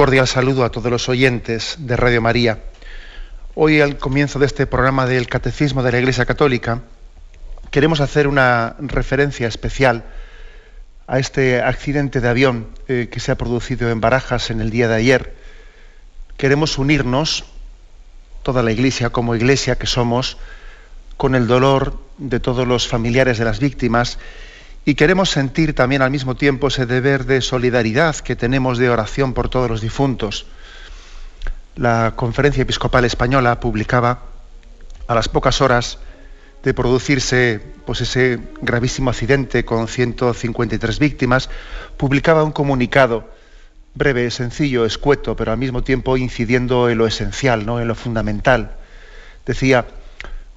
Cordial saludo a todos los oyentes de Radio María. Hoy al comienzo de este programa del Catecismo de la Iglesia Católica queremos hacer una referencia especial a este accidente de avión eh, que se ha producido en Barajas en el día de ayer. Queremos unirnos, toda la Iglesia como Iglesia que somos, con el dolor de todos los familiares de las víctimas y queremos sentir también al mismo tiempo ese deber de solidaridad que tenemos de oración por todos los difuntos. La Conferencia Episcopal Española publicaba a las pocas horas de producirse pues ese gravísimo accidente con 153 víctimas, publicaba un comunicado breve, sencillo, escueto, pero al mismo tiempo incidiendo en lo esencial, ¿no? en lo fundamental. Decía,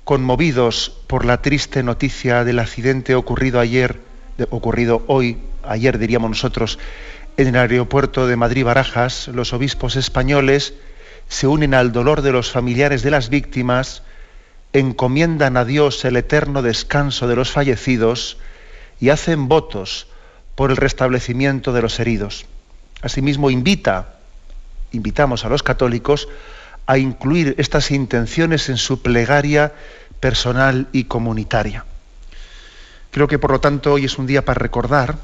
conmovidos por la triste noticia del accidente ocurrido ayer ocurrido hoy, ayer diríamos nosotros, en el aeropuerto de Madrid-Barajas, los obispos españoles se unen al dolor de los familiares de las víctimas, encomiendan a Dios el eterno descanso de los fallecidos y hacen votos por el restablecimiento de los heridos. Asimismo, invita, invitamos a los católicos a incluir estas intenciones en su plegaria personal y comunitaria. Creo que por lo tanto hoy es un día para recordar,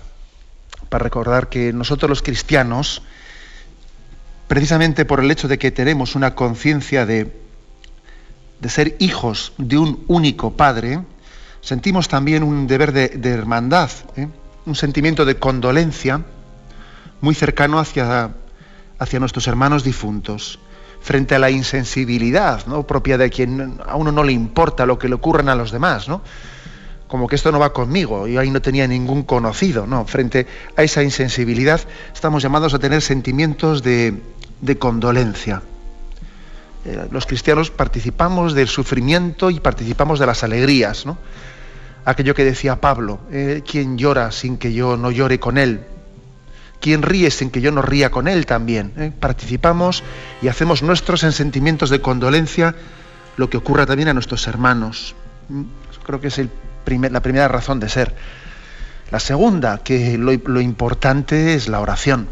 para recordar que nosotros los cristianos, precisamente por el hecho de que tenemos una conciencia de, de, ser hijos de un único Padre, sentimos también un deber de, hermandad, ¿eh? un sentimiento de condolencia muy cercano hacia, hacia nuestros hermanos difuntos frente a la insensibilidad ¿no? propia de quien a uno no le importa lo que le ocurran a los demás, ¿no? Como que esto no va conmigo, yo ahí no tenía ningún conocido, no, frente a esa insensibilidad estamos llamados a tener sentimientos de, condolencia. Eh, los cristianos participamos del sufrimiento y participamos de las alegrías, ¿no? Aquello que decía Pablo, eh, ¿quién llora sin que yo no llore con él? ¿Quién ríe sin que yo no ría con él también? Eh, participamos y hacemos nuestros en sentimientos de condolencia lo que ocurra también a nuestros hermanos. Mm, creo que es el la primera razón de ser. La segunda, que lo, importante es la oración.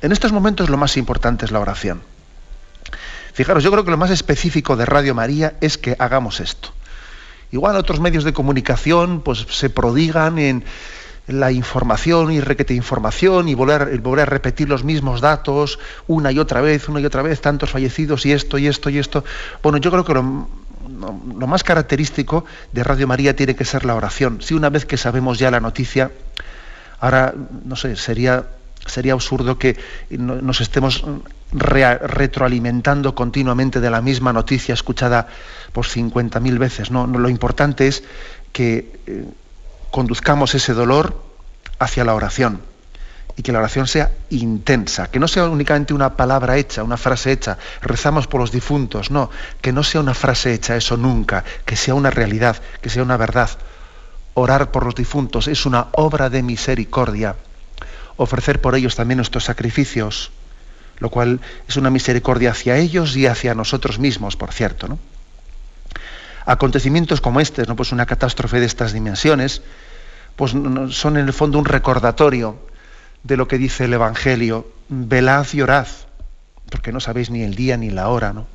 En estos momentos lo más importante es la oración. Fijaros, yo creo que lo más específico de Radio María es que hagamos esto. Igual otros medios de comunicación pues, se prodigan en la información y requete información y volver, volver, a repetir los mismos datos una y otra vez, una y otra vez, tantos fallecidos y esto y esto y esto. Bueno, yo creo que lo, lo más característico de Radio María tiene que ser la oración. Si una vez que sabemos ya la noticia, ahora, no sé, sería, sería absurdo que nos estemos retroalimentando continuamente de la misma noticia escuchada por 50.000 veces. No, lo importante es que eh, conduzcamos ese dolor hacia la oración y que la oración sea intensa, que no sea únicamente una palabra hecha, una frase hecha, rezamos por los difuntos, no, que no sea una frase hecha, eso nunca, que sea una realidad, que sea una verdad. Orar por los difuntos es una obra de misericordia, ofrecer por ellos también nuestros sacrificios, lo cual es una misericordia hacia ellos y hacia nosotros mismos, por cierto. ¿no? Acontecimientos como este, ¿no? pues una catástrofe de estas dimensiones, pues son en el fondo un recordatorio de lo que dice el Evangelio, velad y orad, porque no sabéis ni el día ni la hora, ¿no?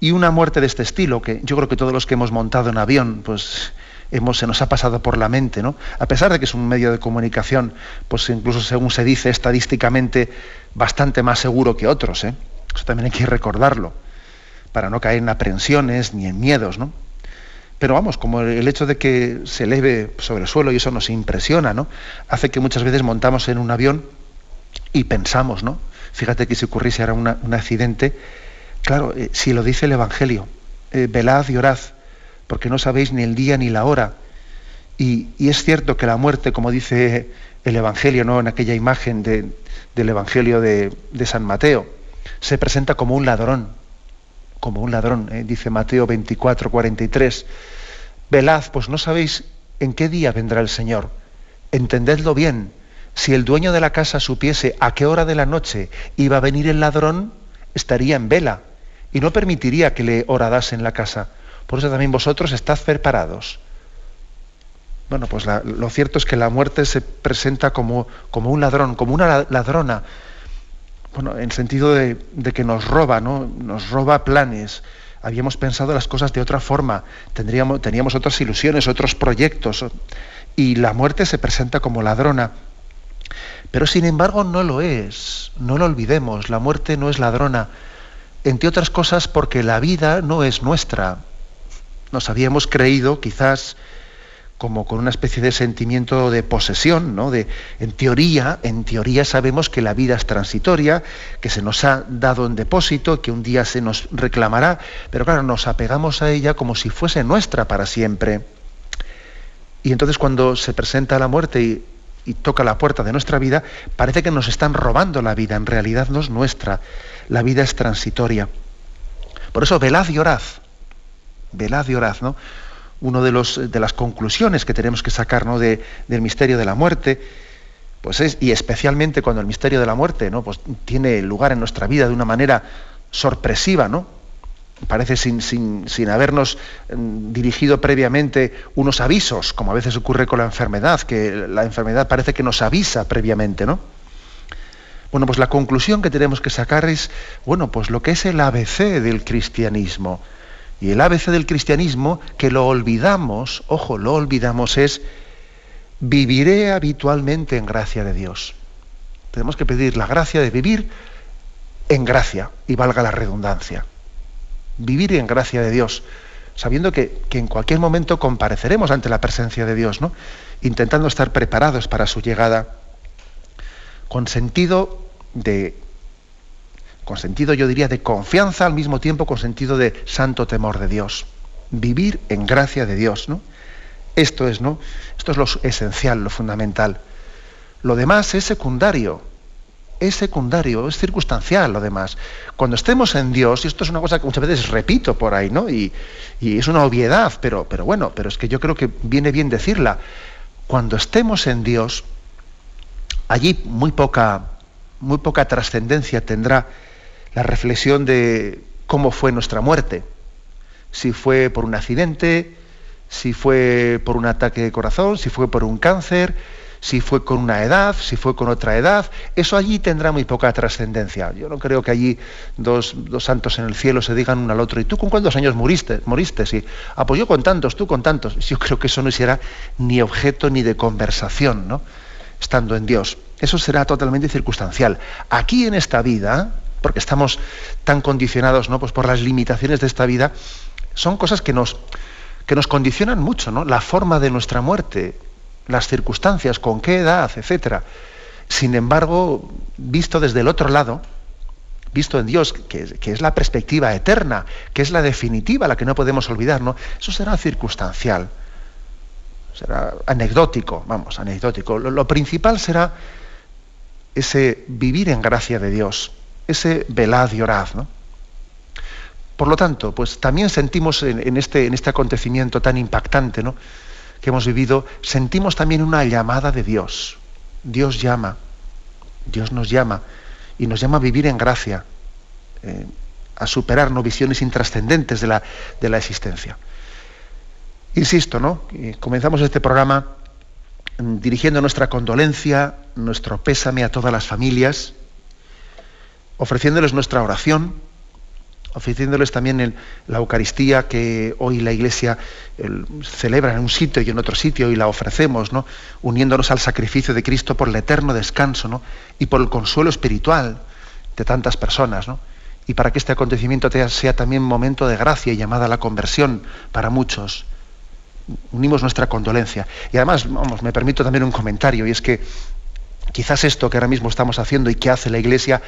Y una muerte de este estilo, que yo creo que todos los que hemos montado en avión, pues hemos, se nos ha pasado por la mente, ¿no? A pesar de que es un medio de comunicación, pues incluso según se dice estadísticamente, bastante más seguro que otros, ¿eh? Eso también hay que recordarlo, para no caer en aprensiones ni en miedos, ¿no? Pero vamos, como el hecho de que se eleve sobre el suelo y eso nos impresiona, ¿no? Hace que muchas veces montamos en un avión Y pensamos, ¿no? Fíjate que si ocurriese ahora un accidente, claro, eh, si lo dice el Evangelio, eh, velad y orad, porque no sabéis ni el día ni la hora. Y, es cierto que la muerte, como dice el Evangelio, ¿no? en aquella imagen del Evangelio de, San Mateo, se presenta como un ladrón, como un ladrón, ¿eh? dice Mateo 24, 43. Velad, pues no sabéis en qué día vendrá el Señor. Entendedlo bien. Si el dueño de la casa supiese a qué hora de la noche iba a venir el ladrón, estaría en vela y no permitiría que le horadasen la casa. Por eso también vosotros estad preparados. Bueno, pues lo cierto es que la muerte se presenta como, como un ladrón, como una ladrona, bueno, en sentido de, que nos roba, ¿no? Nos roba planes. Habíamos pensado las cosas de otra forma, Tendríamos, teníamos otras ilusiones, otros proyectos, y la muerte se presenta como ladrona. Pero sin embargo no lo es, no lo olvidemos, la muerte no es ladrona, entre otras cosas porque la vida no es nuestra, nos habíamos creído quizás como con una especie de sentimiento de posesión, ¿no? De, en teoría, en teoría sabemos que la vida es transitoria, que se nos ha dado en depósito, que un día se nos reclamará, pero claro, nos apegamos a ella como si fuese nuestra para siempre. Y entonces cuando se presenta la muerte y, y toca la puerta de nuestra vida, parece que nos están robando la vida, en realidad no es nuestra, la vida es transitoria. Por eso velad y orad, velad y orad, ¿no? Uno de, de las conclusiones que tenemos que sacar ¿no? de, del misterio de la muerte, pues es, y especialmente cuando el misterio de la muerte ¿no? pues tiene lugar en nuestra vida de una manera sorpresiva, ¿no? Parece sin, sin, sin habernos mm, dirigido previamente unos avisos, como a veces ocurre con la enfermedad, que la enfermedad parece que nos avisa previamente, ¿no? Bueno, pues la conclusión que tenemos que sacar es, bueno, pues lo que es el ABC del cristianismo. Y el ABC del cristianismo, que lo olvidamos, ojo, lo olvidamos, es viviré habitualmente en gracia de Dios. Tenemos que pedir la gracia de vivir en gracia, y valga la redundancia. Vivir en gracia de Dios, sabiendo que, que, en cualquier momento compareceremos ante la presencia de Dios, ¿no? intentando estar preparados para su llegada, con sentido de con sentido, yo diría, de confianza, al mismo tiempo con sentido de santo temor de Dios. Vivir en gracia de Dios, ¿no? Esto es, ¿no? Esto es lo esencial, lo fundamental. Lo demás es secundario. Es secundario, es circunstancial lo demás. Cuando estemos en Dios, y esto es una cosa que muchas veces repito por ahí, ¿no? Y, y es una obviedad, pero, pero bueno, pero es que yo creo que viene bien decirla. Cuando estemos en Dios, allí muy poca, muy poca trascendencia tendrá la reflexión de cómo fue nuestra muerte. Si fue por un accidente, si fue por un ataque de corazón, si fue por un cáncer, si fue con una edad, si fue con otra edad, eso allí tendrá muy poca trascendencia. Yo no creo que allí dos, santos en el cielo se digan uno al otro, ¿y tú con cuántos años moriste? moriste? Sí. Ah, pues yo con tantos, tú con tantos. Yo creo que eso no será ni objeto ni de conversación, ¿no? Estando en Dios. Eso será totalmente circunstancial. Aquí en esta vida, porque estamos tan condicionados ¿no? pues por las limitaciones de esta vida, son cosas que nos, que nos condicionan mucho, ¿no? La forma de nuestra muerte, las circunstancias, con qué edad, etcétera. Sin embargo, visto desde el otro lado, visto en Dios, que, que, es la perspectiva eterna, que es la definitiva, la que no podemos olvidar, ¿no? Eso será circunstancial, será anecdótico, vamos, anecdótico. lo principal será ese vivir en gracia de Dios, ese velad y orad. ¿no? Por lo tanto, pues también sentimos en, este, en este acontecimiento tan impactante ¿no? que hemos vivido, sentimos también una llamada de Dios. Dios llama, Dios nos llama y nos llama a vivir en gracia, eh, a superar ¿no? visiones intrascendentes de la, de la existencia. Insisto, ¿no? comenzamos este programa mm, dirigiendo nuestra condolencia, nuestro pésame a todas las familias, ofreciéndoles nuestra oración, ofreciéndoles también la Eucaristía que hoy la Iglesia celebra en un sitio y en otro sitio y la ofrecemos, ¿no? uniéndonos al sacrificio de Cristo por el eterno descanso ¿no? y por el consuelo espiritual de tantas personas. ¿no? Y para que este acontecimiento sea también momento de gracia y llamada a la conversión para muchos. Unimos nuestra condolencia. Y además, vamos, me permito también un comentario, y es que Quizás esto que ahora mismo estamos haciendo y que hace la Iglesia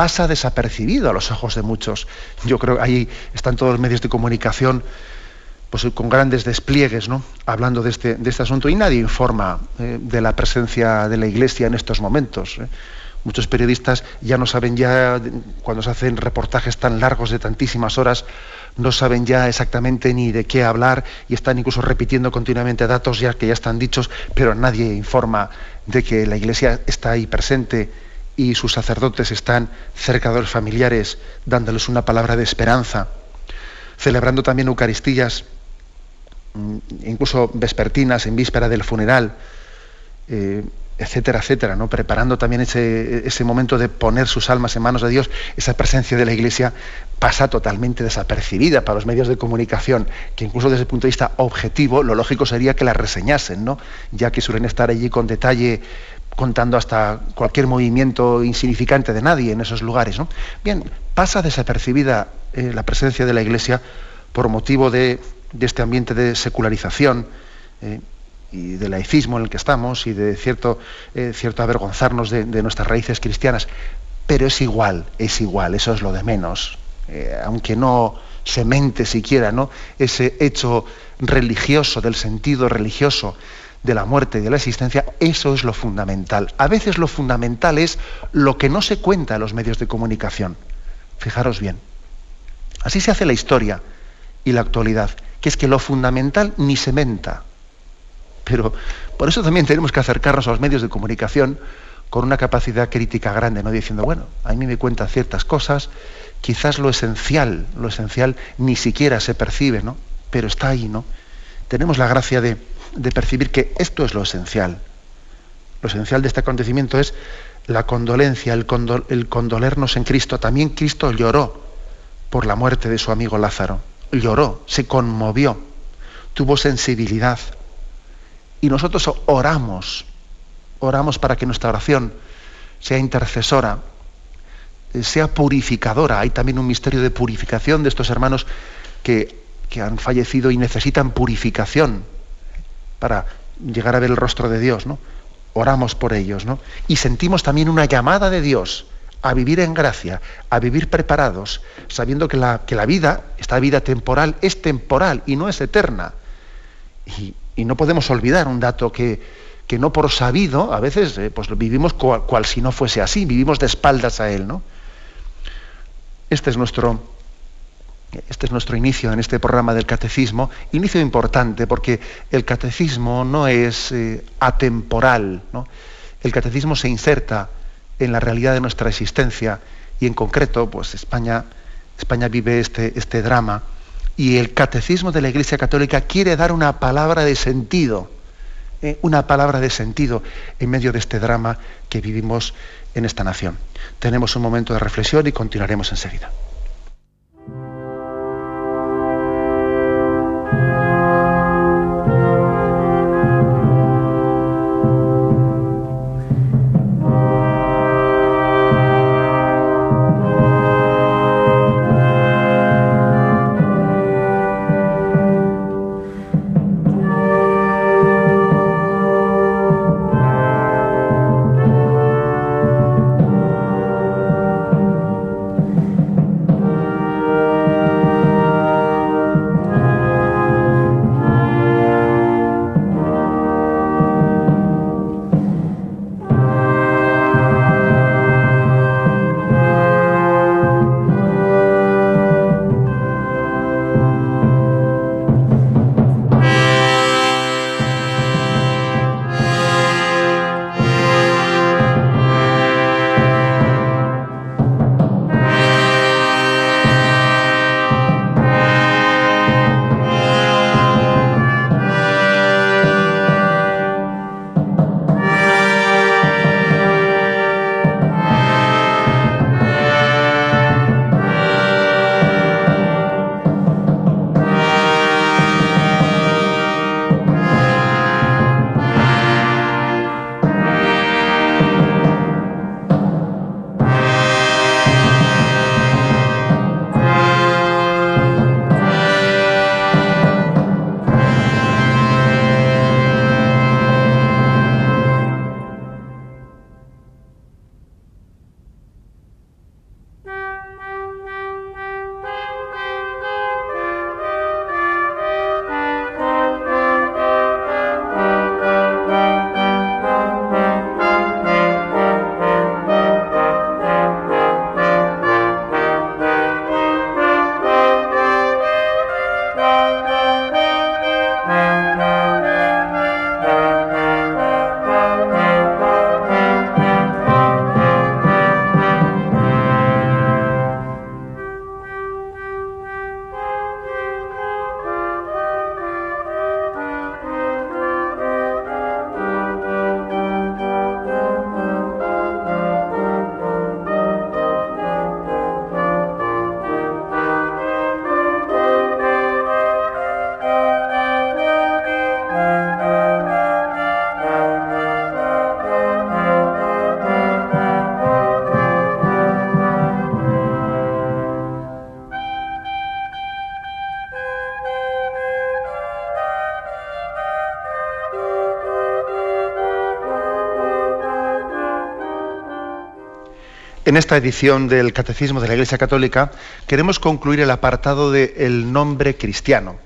pasa desapercibido a los ojos de muchos. Yo creo que ahí están todos los medios de comunicación pues, con grandes despliegues, ¿no? hablando de este, este asunto, y nadie informa eh, de la presencia de la Iglesia en estos momentos. ¿eh? Muchos periodistas ya no saben ya, cuando se hacen reportajes tan largos de tantísimas horas, no saben ya exactamente ni de qué hablar y están incluso repitiendo continuamente datos ya que ya están dichos, pero nadie informa de que la Iglesia está ahí presente y sus sacerdotes están cerca de los familiares dándoles una palabra de esperanza, celebrando también Eucaristías, mm, incluso vespertinas en víspera del funeral, eh, etcétera, etcétera, ¿no? preparando también ese, ese, momento de poner sus almas en manos de Dios, esa presencia de la Iglesia pasa totalmente desapercibida para los medios de comunicación, que incluso desde el punto de vista objetivo, lo lógico sería que la reseñasen, ¿no? ya que suelen estar allí con detalle contando hasta cualquier movimiento insignificante de nadie en esos lugares. ¿no? Bien, pasa desapercibida eh, la presencia de la Iglesia por motivo de, de este ambiente de secularización. Eh, y del laicismo en el que estamos y de cierto, eh, cierto avergonzarnos de, nuestras raíces cristianas. Pero es igual, es igual, eso es lo de menos. Aunque no se mente siquiera ¿no? ese hecho religioso, del sentido religioso de la muerte y de la existencia, eso es lo fundamental. A veces lo fundamental es lo que no se cuenta en los medios de comunicación. Fijaros bien. Así se hace la historia y la actualidad, que es que lo fundamental ni se menta pero por eso también tenemos que acercarnos a los medios de comunicación con una capacidad crítica grande, no diciendo, bueno, a mí me cuentan ciertas cosas, quizás lo esencial, lo esencial ni siquiera se percibe, ¿no? Pero está ahí, ¿no? Tenemos la gracia de, percibir que esto es lo esencial. Lo esencial de este acontecimiento es la condolencia, el, condolernos en Cristo. También Cristo lloró por la muerte de su amigo Lázaro. Lloró, se conmovió, tuvo sensibilidad y nosotros oramos, oramos para que nuestra oración sea intercesora, sea purificadora. Hay también un misterio de purificación de estos hermanos que, han fallecido y necesitan purificación para llegar a ver el rostro de Dios. ¿no? Oramos por ellos. ¿no? Y sentimos también una llamada de Dios a vivir en gracia, a vivir preparados, sabiendo que la, que la vida, esta vida temporal, es temporal y no es eterna. Y, y no podemos olvidar un dato que, no por sabido, a veces eh, pues vivimos cual, si no fuese así, vivimos de espaldas a él. ¿no? Este, es nuestro, este es nuestro inicio en este programa del catecismo, inicio importante porque el catecismo no es eh, atemporal, el catecismo se inserta en la realidad de nuestra existencia y en concreto, pues España, España vive este, este drama y el catecismo de la Iglesia Católica quiere dar una palabra de sentido, eh, una palabra de sentido en medio de este drama que vivimos en esta nación. Tenemos un momento de reflexión y continuaremos enseguida. En esta edición del Catecismo de la Iglesia Católica queremos concluir el apartado de el nombre cristiano.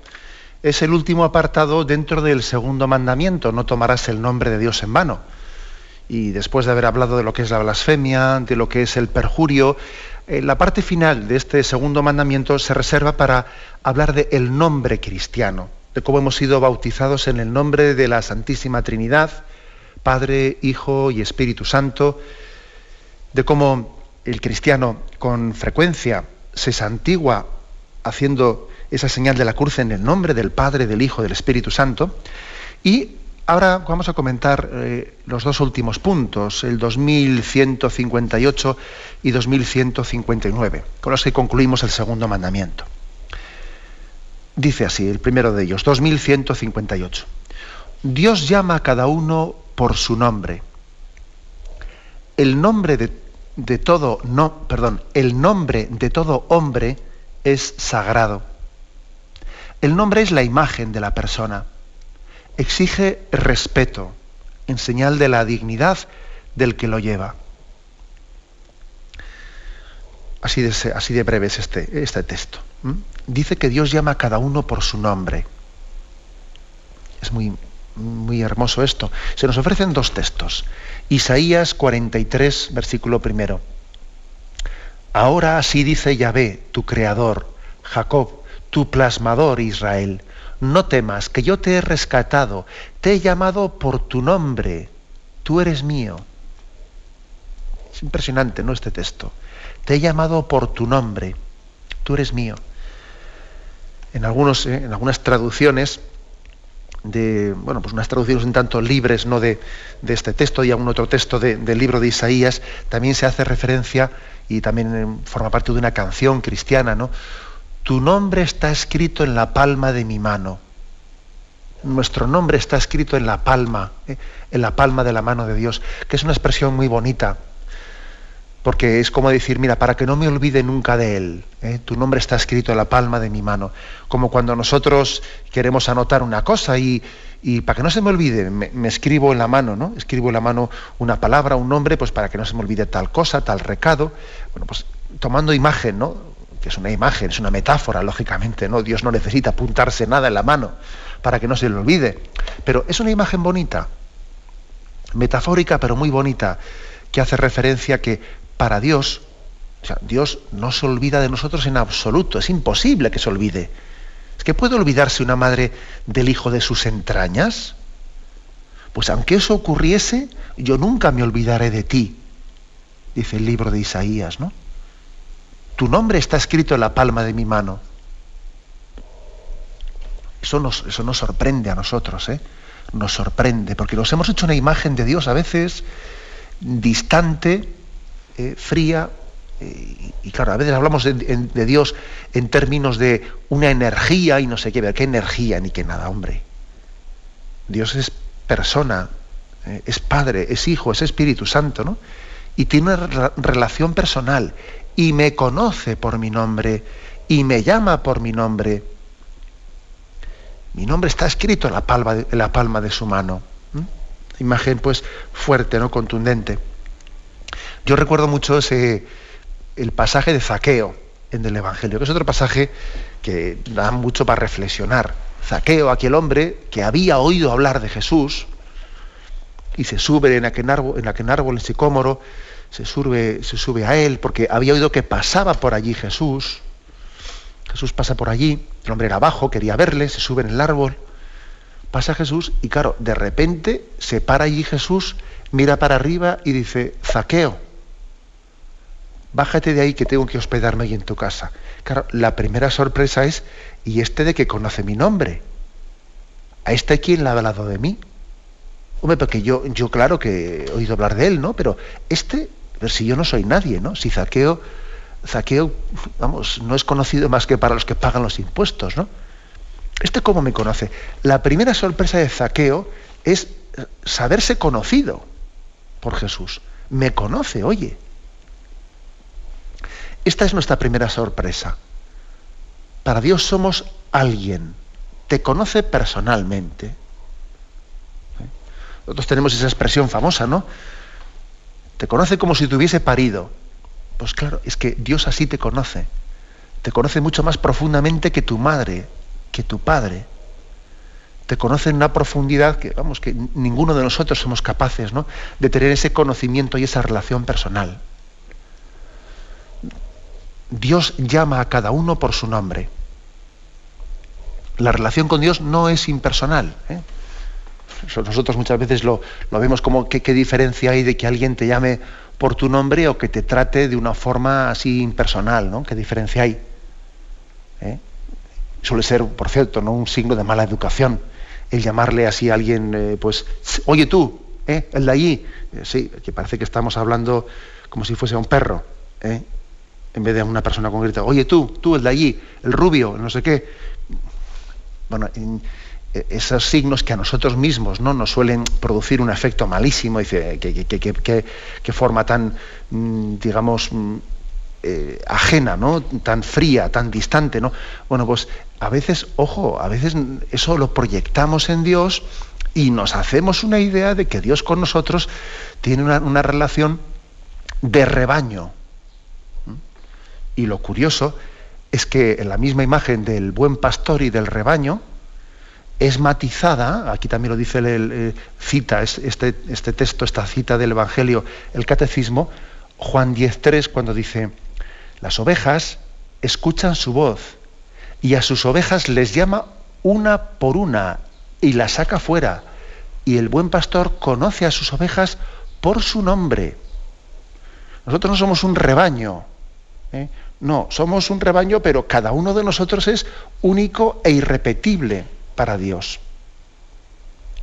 Es el último apartado dentro del segundo mandamiento, no tomarás el nombre de Dios en vano. Y después de haber hablado de lo que es la blasfemia, de lo que es el perjurio, eh, la parte final de este segundo mandamiento se reserva para hablar de el nombre cristiano, de cómo hemos sido bautizados en el nombre de la Santísima Trinidad, Padre, Hijo y Espíritu Santo, de cómo el cristiano con frecuencia se santigua haciendo esa señal de la cruz en el nombre del Padre, del Hijo, del Espíritu Santo. Y ahora vamos a comentar eh, los dos últimos puntos, el 2158 y 2159, con los que concluimos el segundo mandamiento. Dice así, el primero de ellos, 2158. Dios llama a cada uno por su nombre. El nombre de de todo no, perdón, el nombre de todo hombre es sagrado. El nombre es la imagen de la persona. Exige respeto en señal de la dignidad del que lo lleva. Así de, así de breve es este, este texto. Dice que Dios llama a cada uno por su nombre. Es muy, muy hermoso esto. Se nos ofrecen dos textos. Isaías 43, versículo primero. Ahora así dice Yahvé, tu creador, Jacob, tu plasmador Israel. No temas, que yo te he rescatado, te he llamado por tu nombre, tú eres mío. Es impresionante, ¿no? Este texto. Te he llamado por tu nombre, tú eres mío. En, algunos, eh, en algunas traducciones de bueno, pues unas traducciones un tanto libres ¿no? de, este texto y a un otro texto del libro de Isaías, también se hace referencia y también eh, forma parte de una canción cristiana, ¿no? Tu nombre está escrito en la palma de mi mano. Nuestro nombre está escrito en la palma, ¿eh? en la palma de la mano de Dios, que es una expresión muy bonita porque es como decir, mira, para que no me olvide nunca de Él, ¿eh? tu nombre está escrito en la palma de mi mano, como cuando nosotros queremos anotar una cosa y, para que no se me olvide, me, escribo en la mano, ¿no? Escribo en la mano una palabra, un nombre, pues para que no se me olvide tal cosa, tal recado, bueno, pues tomando imagen, ¿no? Que es una imagen, es una metáfora, lógicamente, ¿no? Dios no necesita apuntarse nada en la mano para que no se le olvide, pero es una imagen bonita, metafórica, pero muy bonita, que hace referencia que para Dios, o sea, Dios no se olvida de nosotros en absoluto, es imposible que se olvide. ¿Es que puede olvidarse una madre del hijo de sus entrañas? Pues aunque eso ocurriese, yo nunca me olvidaré de ti, dice el libro de Isaías, ¿no? Tu nombre está escrito en la palma de mi mano. Eso nos, eso nos sorprende a nosotros, ¿eh? Nos sorprende, porque nos hemos hecho una imagen de Dios a veces distante, eh, fría, eh, y claro, a veces hablamos de, Dios en términos de una energía y no sé qué, ver qué energía ni qué nada, hombre. Dios es persona, eh, es Padre, es Hijo, es Espíritu Santo, ¿no? Y tiene una relación personal y me conoce por mi nombre y me llama por mi nombre. Mi nombre está escrito en la palma de, la palma de su mano. Imagen pues fuerte, ¿no? Contundente. Yo recuerdo mucho ese, el pasaje de Zaqueo en el Evangelio, que es otro pasaje que da mucho para reflexionar. Zaqueo, aquel hombre que había oído hablar de Jesús y se sube en aquel árbol, en aquel árbol sicómoro, se sube, se sube a él porque había oído que pasaba por allí Jesús. Jesús pasa por allí, el hombre era abajo, quería verle, se sube en el árbol, pasa Jesús y claro, de repente se para allí Jesús, mira para arriba y dice, Zaqueo, bájate de ahí que tengo que hospedarme ahí en tu casa. Claro, la primera sorpresa es, ¿y este de que conoce mi nombre? ¿A este quién le ha hablado de mí? Hombre, porque yo, yo claro que he oído hablar de él, ¿no? Pero este, si yo no soy nadie, ¿no? Si Zaqueo, Zaqueo, vamos, no es conocido más que para los que pagan los impuestos, ¿no? ¿Este cómo me conoce? La primera sorpresa de Zaqueo es saberse conocido por Jesús. Me conoce, oye. Esta es nuestra primera sorpresa. Para Dios somos alguien, te conoce personalmente. ¿Eh? Nosotros tenemos esa expresión famosa, ¿no? Te conoce como si te hubiese parido. Pues claro, es que Dios así te conoce. Te conoce mucho más profundamente que tu madre, que tu padre. Te conoce en una profundidad que, vamos, que ninguno de nosotros somos capaces ¿no? de tener ese conocimiento y esa relación personal. Dios llama a cada uno por su nombre. La relación con Dios no es impersonal. ¿eh? Nosotros muchas veces lo, vemos como qué diferencia hay de que alguien te llame por tu nombre o que te trate de una forma así impersonal, ¿no? ¿Qué diferencia hay? ¿Eh? Suele ser, por cierto, ¿no? un signo de mala educación el llamarle así a alguien, eh, pues, oye tú, ¿eh? el de allí. sí, que parece que estamos hablando como si fuese un perro, en vez de a una persona concreta. Oye tú, tú, el de allí, el rubio, no sé qué. Bueno, e, esos signos que a nosotros mismos ¿no? nos suelen producir un efecto malísimo, dice, qué forma tan, mm, digamos, mm, eh, ajena, ¿no? tan fría, tan distante. ¿no? Bueno, pues a veces, ojo, a veces eso lo proyectamos en Dios y nos hacemos una idea de que Dios con nosotros tiene una, una relación de rebaño. Y lo curioso es que en la misma imagen del buen pastor y del rebaño, es matizada, aquí también lo dice el, eh, cita este, este, texto, esta cita del Evangelio, el Catecismo, Juan 10.3, cuando dice, las ovejas escuchan su voz y a sus ovejas les llama una por una y las saca fuera. Y el buen pastor conoce a sus ovejas por su nombre. Nosotros no somos un rebaño, ¿eh? No, somos un rebaño, pero cada uno de nosotros es único e irrepetible para Dios.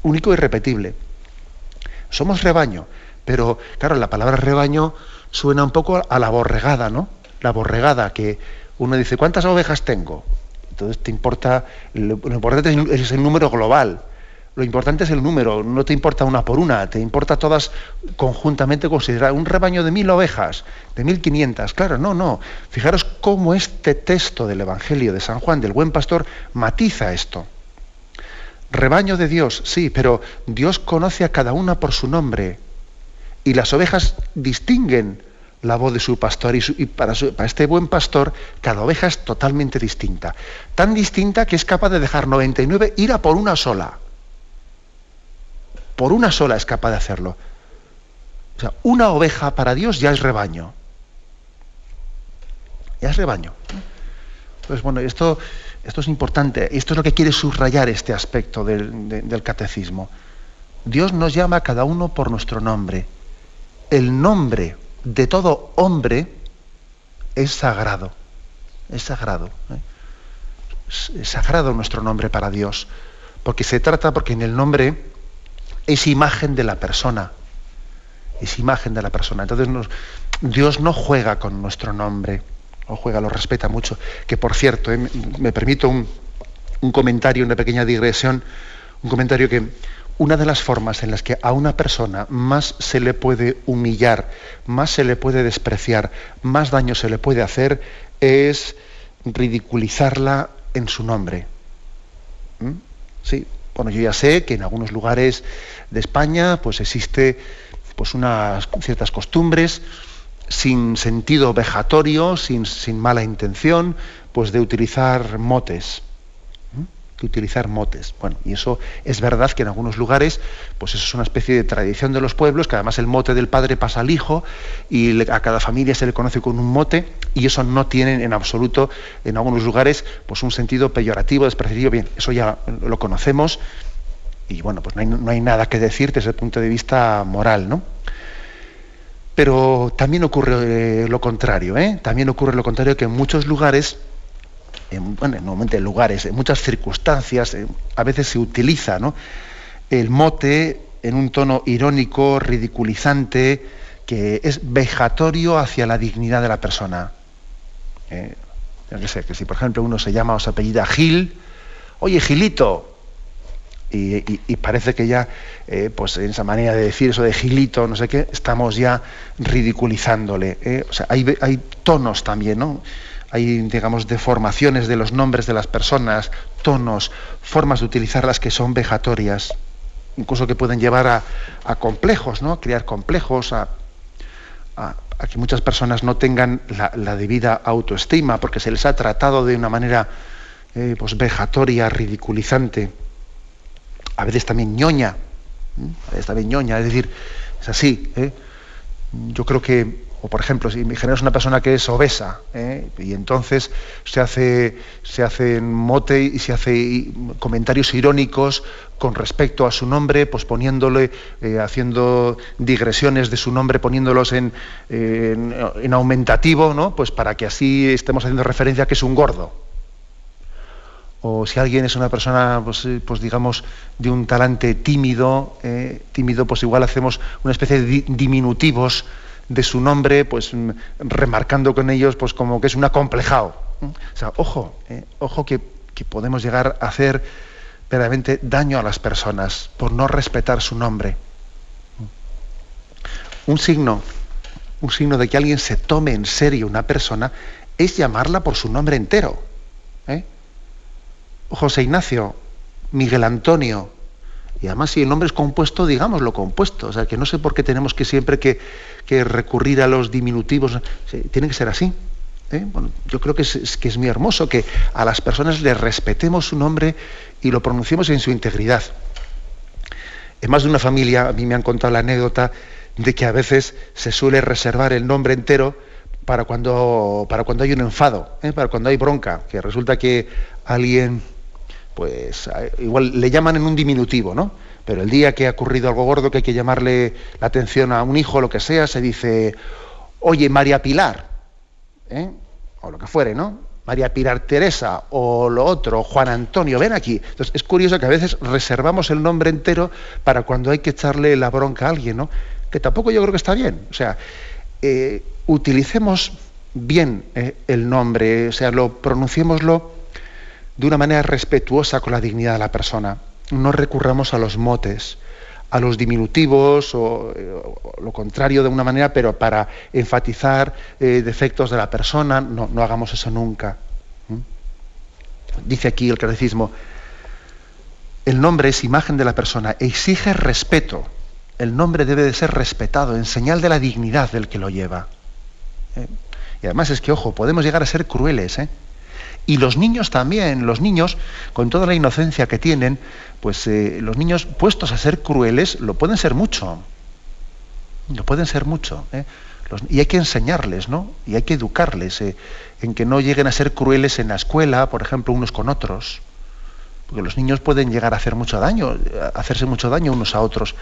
Único e irrepetible. Somos rebaño, pero claro, la palabra rebaño suena un poco a la borregada, ¿no? La borregada, que uno dice, ¿cuántas ovejas tengo? Entonces te importa, lo, importante es el número global. Lo importante es el número, no te importa una por una, te importa todas conjuntamente considerar un rebaño de mil ovejas, de mil quinientas. Claro, no, no. Fijaros cómo este texto del Evangelio de San Juan, del buen pastor, matiza esto. Rebaño de Dios, sí, pero Dios conoce a cada una por su nombre. Y las ovejas distinguen la voz de su pastor. Y, para, para, este buen pastor, cada oveja es totalmente distinta. Tan distinta que es capaz de dejar 99, ir a por una sola. Por una sola es capaz de hacerlo. O sea, una oveja para Dios ya es rebaño. Ya es rebaño. Pues bueno, esto esto es importante, esto es lo que quiere subrayar este aspecto del, catecismo. Dios nos llama a cada uno por nuestro nombre. El nombre de todo hombre es sagrado. Es sagrado. ¿eh? Es, sagrado nuestro nombre para Dios. Porque se trata, porque en el nombre es imagen de la persona. Es imagen de la persona. Entonces Dios no juega con nuestro nombre o juega, lo respeta mucho. Que por cierto, eh, me permito un, comentario, una pequeña digresión, un comentario que una de las formas en las que a una persona más se le puede humillar, más se le puede despreciar, más daño se le puede hacer, es ridiculizarla en su nombre. ¿Mm? Sí, bueno, yo ya sé que en algunos lugares de España pues existe pues unas ciertas costumbres sin sentido vejatorio, sin, sin mala intención, pues de utilizar motes. De utilizar motes. Bueno, y eso es verdad que en algunos lugares, pues eso es una especie de tradición de los pueblos, que además el mote del padre pasa al hijo y a cada familia se le conoce con un mote, y eso no tiene en absoluto, en algunos lugares, pues un sentido peyorativo, despreciativo. Bien, eso ya lo conocemos, y bueno, pues no hay, no hay nada que decir desde el punto de vista moral, ¿no? Pero también ocurre eh, lo contrario, ¿eh? También ocurre lo contrario que en muchos lugares, en, bueno, en lugares, en muchas circunstancias, eh, a veces se utiliza el mote en un tono irónico, ridiculizante, que es vejatorio hacia la dignidad de la persona. Eh, sé, que si por ejemplo uno se llama o se apellida Gil, oye Gilito, y, parece que ya, eh, pues en esa manera de decir eso de gilito, no sé qué, estamos ya ridiculizándole. ¿eh? O sea, hay, hay, tonos también, ¿no? Hay, digamos, deformaciones de los nombres de las personas, tonos, formas de utilizarlas que son vejatorias, incluso que pueden llevar a, complejos, ¿no? Crear complejos, a, a, que muchas personas no tengan la, debida autoestima porque se les ha tratado de una manera eh, pues vejatoria, ridiculizante, a veces también ñoña, a veces también ñoña, es decir, es así. ¿eh? Yo creo que o por ejemplo, si es una persona que es obesa, ¿eh? y entonces se hace, se hace mote y se hace comentarios irónicos con respecto a su nombre, pues poniéndole, eh, haciendo digresiones de su nombre, poniéndolos en, en, aumentativo, ¿no? Pues para que así estemos haciendo referencia a que es un gordo. O si alguien es una persona, pues, eh, pues digamos, de un talante tímido, tímido, pues igual hacemos una especie de diminutivos de su nombre, pues mm, remarcando con ellos pues como que es un acomplejado. O sea, ojo, eh, ojo que, podemos llegar a hacer verdaderamente daño a las personas por no respetar su nombre. Un signo, un signo de que alguien se tome en serio una persona es llamarla por su nombre entero. ¿eh? José Ignacio, Miguel Antonio, y además si el nombre es compuesto, digamos lo compuesto. O sea, que no sé por qué tenemos que siempre que, recurrir a los diminutivos. Tiene que ser así. ¿eh? Bueno, yo creo que es, que es muy hermoso que a las personas les respetemos su nombre y lo pronunciemos en su integridad. En más de una familia, a mí me han contado la anécdota de que a veces se suele reservar el nombre entero para cuando, para cuando hay un enfado, ¿eh? para cuando hay bronca, que resulta que alguien pues igual le llaman en un diminutivo, ¿no? Pero el día que ha ocurrido algo gordo, que hay que llamarle la atención a un hijo o lo que sea, se dice, oye, María Pilar, ¿eh? o lo que fuere, ¿no? María Pilar Teresa, o lo otro, Juan Antonio, ven aquí. Entonces es curioso que a veces reservamos el nombre entero para cuando hay que echarle la bronca a alguien, ¿no? Que tampoco yo creo que está bien. O sea, eh, utilicemos bien eh, el nombre, o sea, lo pronunciémoslo de una manera respetuosa con la dignidad de la persona. No recurramos a los motes, a los diminutivos o, lo contrario de una manera, pero para enfatizar eh, defectos de la persona, no, hagamos eso nunca. ¿Mm? Dice aquí el catecismo, el nombre es imagen de la persona, exige respeto. El nombre debe de ser respetado en señal de la dignidad del que lo lleva. ¿Eh? Y además es que, ojo, podemos llegar a ser crueles. ¿eh? Y los niños también, los niños, con toda la inocencia que tienen, pues eh, los niños puestos a ser crueles lo pueden ser mucho. Lo pueden ser mucho. ¿eh? y hay que enseñarles, ¿no? Y hay que educarles eh, en que no lleguen a ser crueles en la escuela, por ejemplo, unos con otros. Porque los niños pueden llegar a hacer mucho daño, a hacerse mucho daño unos a otros.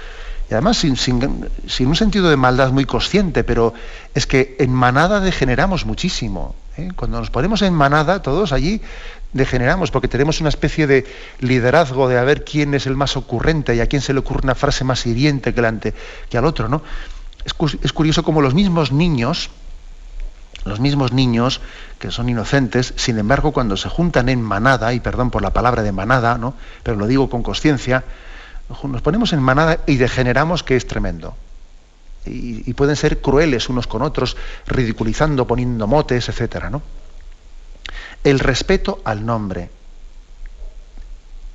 Y además sin, sin un sentido de maldad muy consciente, pero es que en manada degeneramos muchísimo. ¿Eh? Cuando nos ponemos en manada, todos allí degeneramos, porque tenemos una especie de liderazgo de a ver quién es el más ocurrente y a quién se le ocurre una frase más hiriente que, que al otro. ¿no? Es, curioso como los mismos niños, los mismos niños que son inocentes, sin embargo, cuando se juntan en manada, y perdón por la palabra de manada, ¿no? pero lo digo con conciencia, nos ponemos en manada y degeneramos que es tremendo y, pueden ser crueles unos con otros, ridiculizando, poniendo motes, etc. ¿no? El respeto al nombre.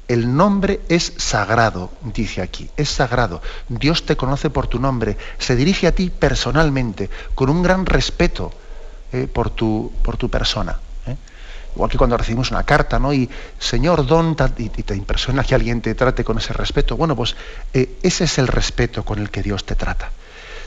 El nombre es sagrado, dice aquí, es sagrado. Dios te conoce por tu nombre, se dirige a ti personalmente, con un gran respeto eh, por, tu, por, tu, persona. ¿eh? Igual que cuando recibimos una carta, ¿no? Y Señor, don, y, te impresiona que alguien te trate con ese respeto. Bueno, pues eh, ese es el respeto con el que Dios te trata.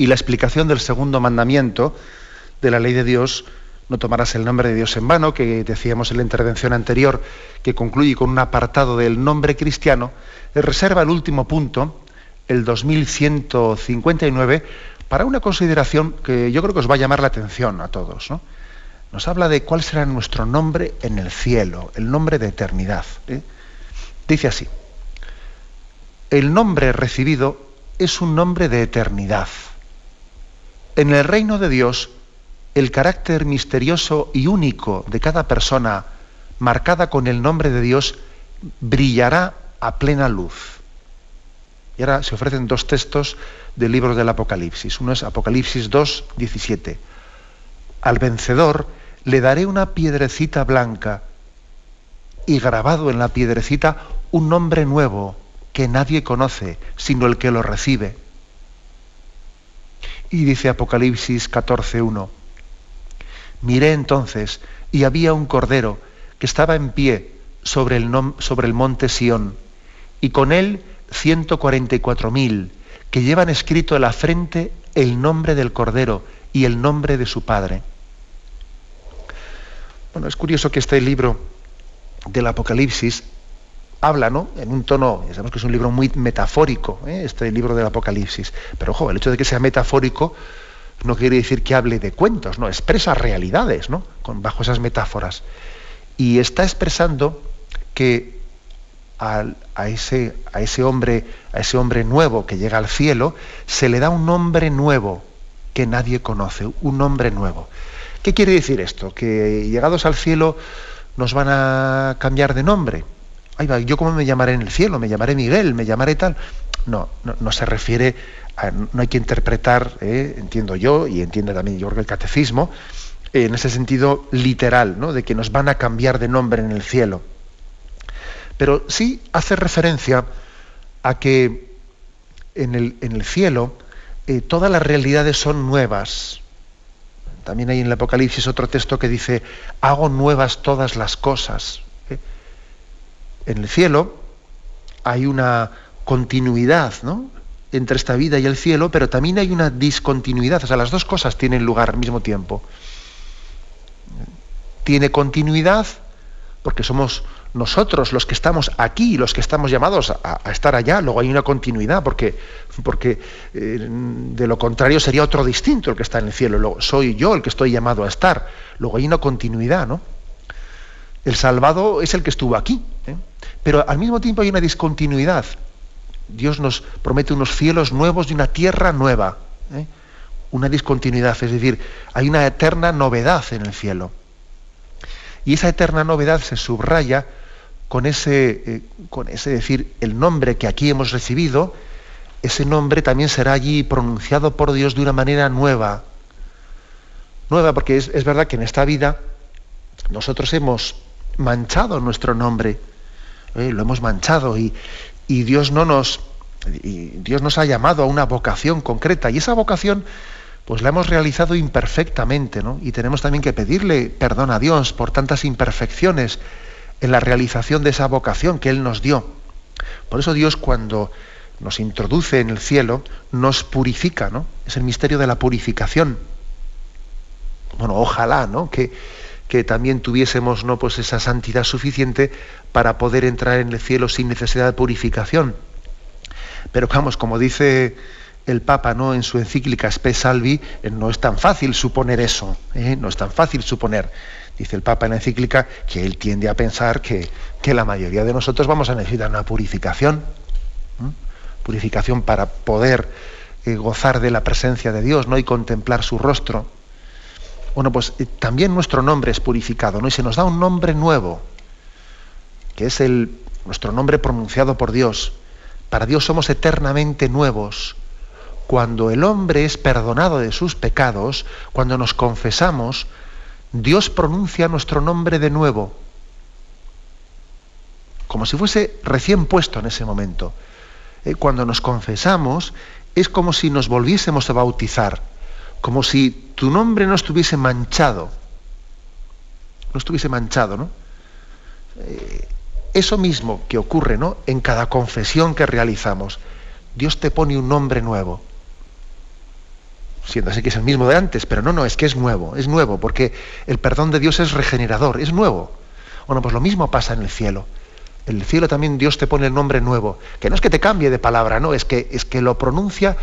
Y la explicación del segundo mandamiento de la ley de Dios, no tomarás el nombre de Dios en vano, que decíamos en la intervención anterior, que concluye con un apartado del nombre cristiano, reserva el último punto, el 2159, para una consideración que yo creo que os va a llamar la atención a todos. Nos habla de cuál será nuestro nombre en el cielo, el nombre de eternidad. ¿eh? Dice así, el nombre recibido es un nombre de eternidad. En el reino de Dios, el carácter misterioso y único de cada persona, marcada con el nombre de Dios, brillará a plena luz. Y ahora se ofrecen dos textos del libro del Apocalipsis. Uno es Apocalipsis 2, 17. Al vencedor le daré una piedrecita blanca y grabado en la piedrecita un nombre nuevo que nadie conoce, sino el que lo recibe. Y dice Apocalipsis 14.1, miré entonces y había un cordero que estaba en pie sobre el, sobre el monte Sión, y con él 144.000 que llevan escrito en la frente el nombre del cordero y el nombre de su padre. Bueno, es curioso que este libro del Apocalipsis habla, ¿no? En un tono, ya sabemos que es un libro muy metafórico, ¿eh? este libro del Apocalipsis. Pero ojo, el hecho de que sea metafórico no quiere decir que hable de cuentos, no, expresa realidades, ¿no? Con, bajo esas metáforas. Y está expresando que a, ese, a, ese hombre, a ese hombre nuevo que llega al cielo, se le da un nombre nuevo que nadie conoce, un nombre nuevo. ¿Qué quiere decir esto? Que llegados al cielo nos van a cambiar de nombre yo cómo me llamaré en el cielo, me llamaré Miguel, me llamaré tal. No, no, se refiere, a, no hay que interpretar, eh, entiendo yo, y entiende también yo el catecismo, en ese sentido literal, ¿no? de que nos van a cambiar de nombre en el cielo. Pero sí hace referencia a que en el, en el cielo eh, todas las realidades son nuevas. También hay en el Apocalipsis otro texto que dice, hago nuevas todas las cosas en el cielo hay una continuidad ¿no? entre esta vida y el cielo, pero también hay una discontinuidad. O sea, las dos cosas tienen lugar al mismo tiempo. Tiene continuidad porque somos nosotros los que estamos aquí, los que estamos llamados a, estar allá, luego hay una continuidad, porque, porque eh, de lo contrario sería otro distinto el que está en el cielo, luego, soy yo el que estoy llamado a estar, luego hay una continuidad, ¿no? El salvado es el que estuvo aquí, ¿eh? pero al mismo tiempo hay una discontinuidad. Dios nos promete unos cielos nuevos y una tierra nueva. ¿eh? Una discontinuidad, es decir, hay una eterna novedad en el cielo. Y esa eterna novedad se subraya con ese, eh, con ese decir, el nombre que aquí hemos recibido, ese nombre también será allí pronunciado por Dios de una manera nueva. Nueva porque es, es verdad que en esta vida nosotros hemos manchado nuestro nombre, lo hemos manchado y, Dios no nos, Dios nos ha llamado a una vocación concreta y esa vocación pues la hemos realizado imperfectamente, ¿no? Y tenemos también que pedirle perdón a Dios por tantas imperfecciones en la realización de esa vocación que Él nos dio. Por eso Dios cuando nos introduce en el cielo nos purifica, ¿no? Es el misterio de la purificación. Bueno, ojalá, ¿no? Que, que también tuviésemos ¿no? pues esa santidad suficiente para poder entrar en el cielo sin necesidad de purificación. Pero vamos, como dice el Papa ¿no? en su encíclica Spe Salvi, eh, no es tan fácil suponer eso, ¿eh? no es tan fácil suponer. Dice el Papa en la encíclica que él tiende a pensar que, la mayoría de nosotros vamos a necesitar una purificación, purificación para poder eh, gozar de la presencia de Dios ¿no? y contemplar su rostro. Bueno, pues eh, también nuestro nombre es purificado, ¿no? Y se nos da un nombre nuevo, que es el, nuestro nombre pronunciado por Dios. Para Dios somos eternamente nuevos. Cuando el hombre es perdonado de sus pecados, cuando nos confesamos, Dios pronuncia nuestro nombre de nuevo, como si fuese recién puesto en ese momento. Eh, cuando nos confesamos, es como si nos volviésemos a bautizar como si tu nombre no estuviese manchado, no estuviese manchado, ¿no? Eh, eso mismo que ocurre, ¿no? En cada confesión que realizamos, Dios te pone un nombre nuevo. siendo así que es el mismo de antes, pero no, no, es que es nuevo, es nuevo, porque el perdón de Dios es regenerador, es nuevo. Bueno, pues lo mismo pasa en el cielo. En el cielo también Dios te pone el nombre nuevo, que no es que te cambie de palabra, no, es que, es que lo pronuncia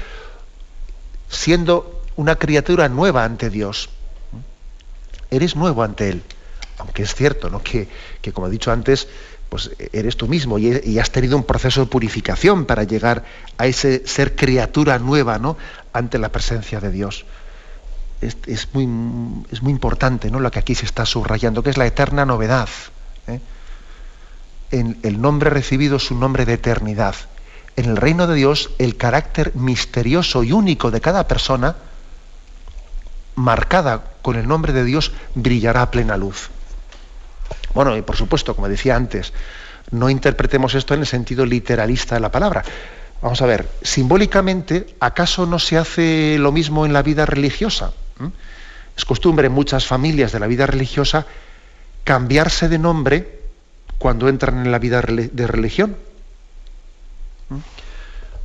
siendo una criatura nueva ante Dios. Eres nuevo ante Él. Aunque es cierto, ¿no? Que, que como he dicho antes, pues eres tú mismo y, has tenido un proceso de purificación para llegar a ese ser criatura nueva ¿no? ante la presencia de Dios. Es, muy, es muy, importante ¿no? lo que aquí se está subrayando, que es la eterna novedad. ¿eh? En el nombre recibido es un nombre de eternidad. En el reino de Dios, el carácter misterioso y único de cada persona, marcada con el nombre de Dios, brillará a plena luz. Bueno, y por supuesto, como decía antes, no interpretemos esto en el sentido literalista de la palabra. Vamos a ver, simbólicamente, ¿acaso no se hace lo mismo en la vida religiosa? ¿Mm? Es costumbre en muchas familias de la vida religiosa cambiarse de nombre cuando entran en la vida de religión. ¿Mm?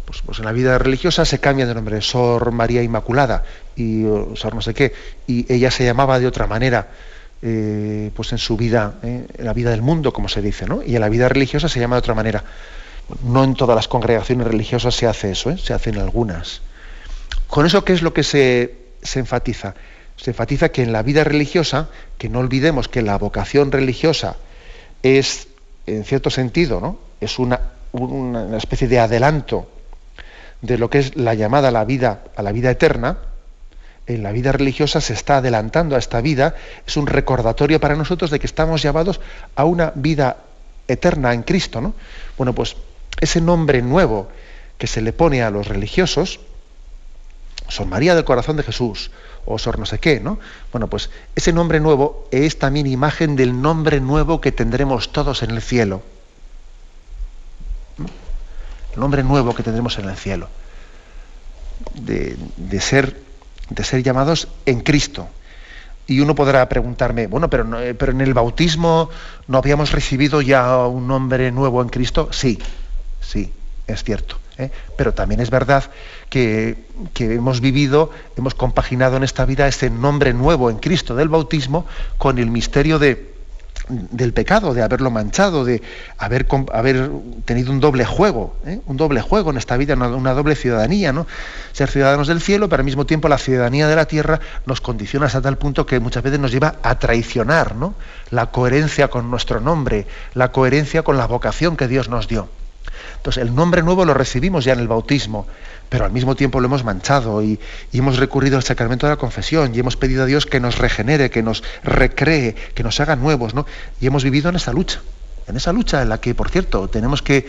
Pues, pues, en la vida religiosa se cambia de nombre, Sor María Inmaculada y no sé qué, y ella se llamaba de otra manera. Eh, pues en su vida, eh, en la vida del mundo, como se dice, ¿no? Y en la vida religiosa se llama de otra manera. No en todas las congregaciones religiosas se hace eso, ¿eh? se hace en algunas. Con eso, ¿qué es lo que se, enfatiza? Se enfatiza que en la vida religiosa, que no olvidemos que la vocación religiosa es, en cierto sentido, ¿no? es una, una especie de adelanto de lo que es la llamada a la vida, a la vida eterna, en la vida religiosa se está adelantando a esta vida, es un recordatorio para nosotros de que estamos llamados a una vida eterna en Cristo. ¿no? Bueno, pues ese nombre nuevo que se le pone a los religiosos, Sor María del Corazón de Jesús, o Sor no sé qué, ¿no? Bueno, pues ese nombre nuevo es también imagen del nombre nuevo que tendremos todos en el cielo. El nombre nuevo que tendremos en el cielo. De, de ser de ser llamados en Cristo. Y uno podrá preguntarme, bueno, pero, eh, pero en el bautismo no habíamos recibido ya un nombre nuevo en Cristo. Sí, sí, es cierto. ¿eh? Pero también es verdad que, que, hemos vivido, hemos compaginado en esta vida ese nombre nuevo en Cristo del bautismo con el misterio de, del pecado, de haberlo manchado, de haber, haber tenido un doble juego, ¿eh? un doble juego en esta vida, una, doble ciudadanía, ¿no? Ser ciudadanos del cielo, pero al mismo tiempo la ciudadanía de la tierra nos condiciona hasta tal punto que muchas veces nos lleva a traicionar, ¿no? La coherencia con nuestro nombre, la coherencia con la vocación que Dios nos dio. Entonces, el nombre nuevo lo recibimos ya en el bautismo, pero al mismo tiempo lo hemos manchado y, hemos recurrido al sacramento de la confesión y hemos pedido a Dios que nos regenere, que nos recree, que nos haga nuevos, ¿no? Y hemos vivido en esa lucha, en esa lucha en la que, por cierto, tenemos que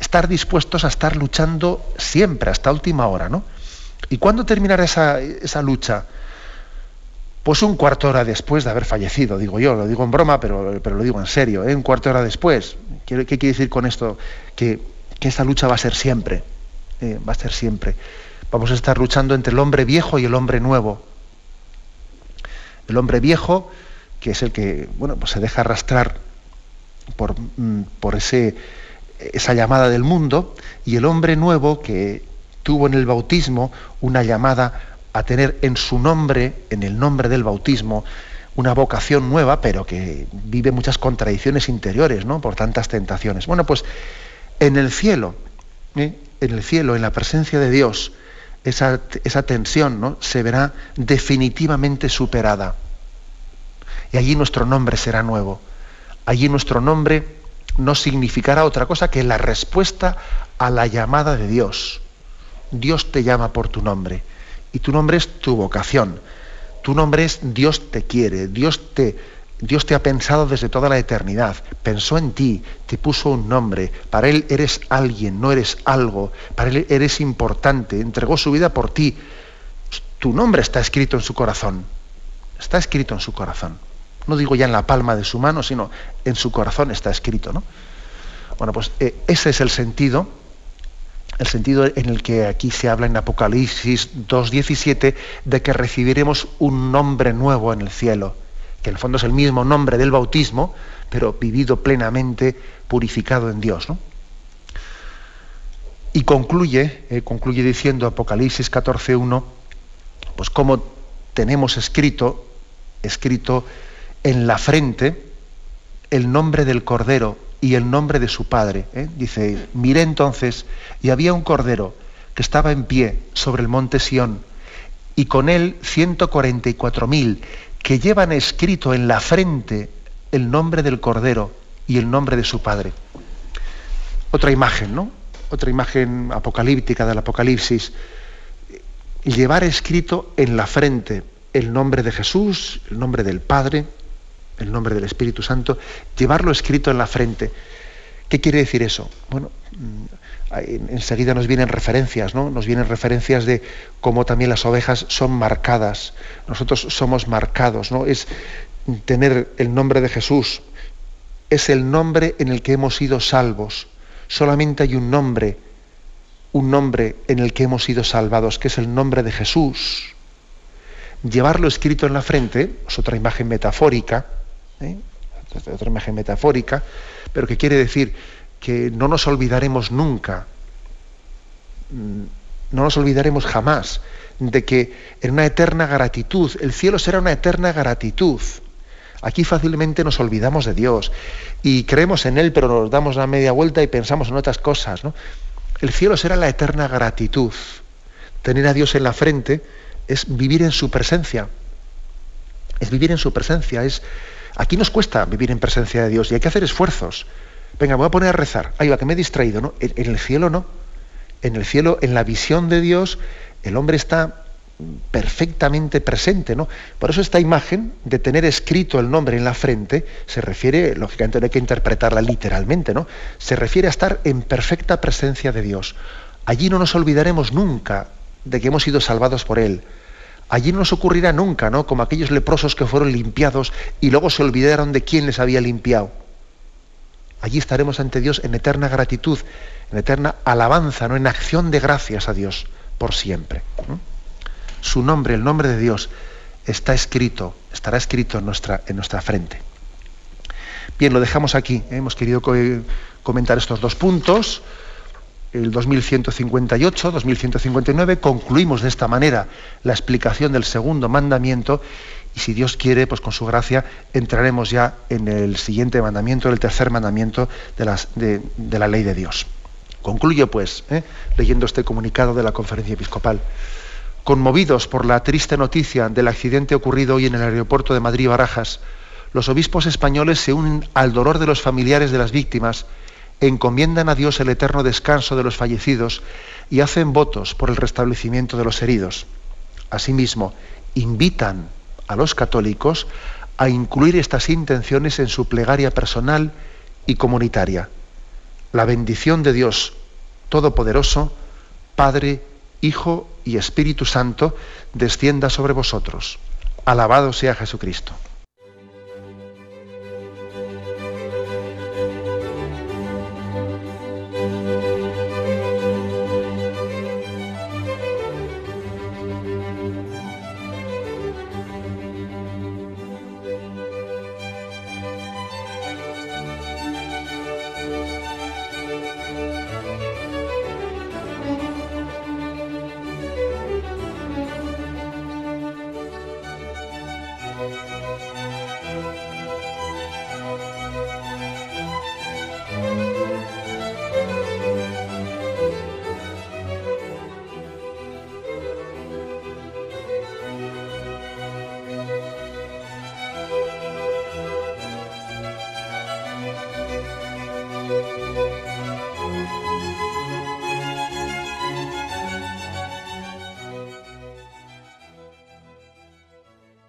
estar dispuestos a estar luchando siempre, hasta última hora, ¿no? ¿Y cuándo terminará esa, lucha? Pues un cuarto hora después de haber fallecido, digo yo, lo digo en broma, pero, pero lo digo en serio, ¿eh? un cuarto hora después. ¿Qué, quiere decir con esto? Que que esta lucha va a ser siempre, eh, va a ser siempre. Vamos a estar luchando entre el hombre viejo y el hombre nuevo. El hombre viejo, que es el que bueno, pues se deja arrastrar por, mm, por ese, esa llamada del mundo, y el hombre nuevo que tuvo en el bautismo una llamada a tener en su nombre, en el nombre del bautismo, una vocación nueva, pero que vive muchas contradicciones interiores, ¿no? Por tantas tentaciones. Bueno, pues en el cielo, ¿eh? en el cielo, en la presencia de Dios, esa, tensión se verá definitivamente superada. Y allí nuestro nombre será nuevo. Allí nuestro nombre no significará otra cosa que la respuesta a la llamada de Dios. Dios te llama por tu nombre. Y tu nombre es tu vocación. Tu nombre es Dios te quiere, Dios te, Dios te ha pensado desde toda la eternidad, pensó en ti, te puso un nombre, para Él eres alguien, no eres algo, para Él eres importante, entregó su vida por ti. Tu nombre está escrito en su corazón, está escrito en su corazón. No digo ya en la palma de su mano, sino en su corazón está escrito. ¿no? Bueno, pues eh, ese es el sentido, el sentido en el que aquí se habla en Apocalipsis 2.17 de que recibiremos un nombre nuevo en el cielo que en el fondo es el mismo nombre del bautismo, pero vivido plenamente purificado en Dios. Y concluye, eh, concluye diciendo Apocalipsis 14.1, pues cómo tenemos escrito, escrito en la frente, el nombre del Cordero y el nombre de su Padre. ¿eh? Dice, miré entonces y había un Cordero que estaba en pie sobre el monte Sión y con él 144.000 que llevan escrito en la frente el nombre del Cordero y el nombre de su Padre. Otra imagen, ¿no? Otra imagen apocalíptica del Apocalipsis. Llevar escrito en la frente el nombre de Jesús, el nombre del Padre, el nombre del Espíritu Santo, llevarlo escrito en la frente. ¿Qué quiere decir eso? Bueno, mm, enseguida nos vienen referencias, ¿no? Nos vienen referencias de cómo también las ovejas son marcadas. Nosotros somos marcados, ¿no? Es tener el nombre de Jesús, es el nombre en el que hemos sido salvos. Solamente hay un nombre, un nombre en el que hemos sido salvados, que es el nombre de Jesús. Llevarlo escrito en la frente es otra imagen metafórica, ¿eh? otra imagen metafórica, pero que quiere decir que no nos olvidaremos nunca, mm, no nos olvidaremos jamás de que en una eterna gratitud, el cielo será una eterna gratitud. Aquí fácilmente nos olvidamos de Dios y creemos en Él, pero nos damos la media vuelta y pensamos en otras cosas. El cielo será la eterna gratitud. Tener a Dios en la frente es vivir en su presencia. Es vivir en su presencia, es Aquí nos cuesta vivir en presencia de Dios y hay que hacer esfuerzos. Venga, me voy a poner a rezar. Ay, va, que me he distraído, ¿no? En, el cielo no. En el cielo, en la visión de Dios, el hombre está perfectamente presente, ¿no? Por eso esta imagen de tener escrito el nombre en la frente se refiere, lógicamente no hay que interpretarla literalmente, ¿no? Se refiere a estar en perfecta presencia de Dios. Allí no nos olvidaremos nunca de que hemos sido salvados por Él allí no nos ocurrirá nunca, ¿no? Como aquellos leprosos que fueron limpiados y luego se olvidaron de quién les había limpiado. Allí estaremos ante Dios en eterna gratitud, en eterna alabanza, ¿no? en acción de gracias a Dios por siempre. Su nombre, el nombre de Dios, está escrito, estará escrito en nuestra, en nuestra frente. Bien, lo dejamos aquí. ¿eh? Hemos querido comentar estos dos puntos el 2158, 2159, concluimos de esta manera la explicación del segundo mandamiento y si Dios quiere, pues con su gracia entraremos ya en el siguiente mandamiento, el tercer mandamiento de, la ley de Dios. Concluyo pues ¿eh? leyendo este comunicado de la conferencia episcopal. Conmovidos por la triste noticia del accidente ocurrido hoy en el aeropuerto de Madrid-Barajas, los obispos españoles se unen al dolor de los familiares de las víctimas encomiendan a Dios el eterno descanso de los fallecidos y hacen votos por el restablecimiento de los heridos. Asimismo, invitan a los católicos a incluir estas intenciones en su plegaria personal y comunitaria. La bendición de Dios Todopoderoso, Padre, Hijo y Espíritu Santo, descienda sobre vosotros. Alabado sea Jesucristo.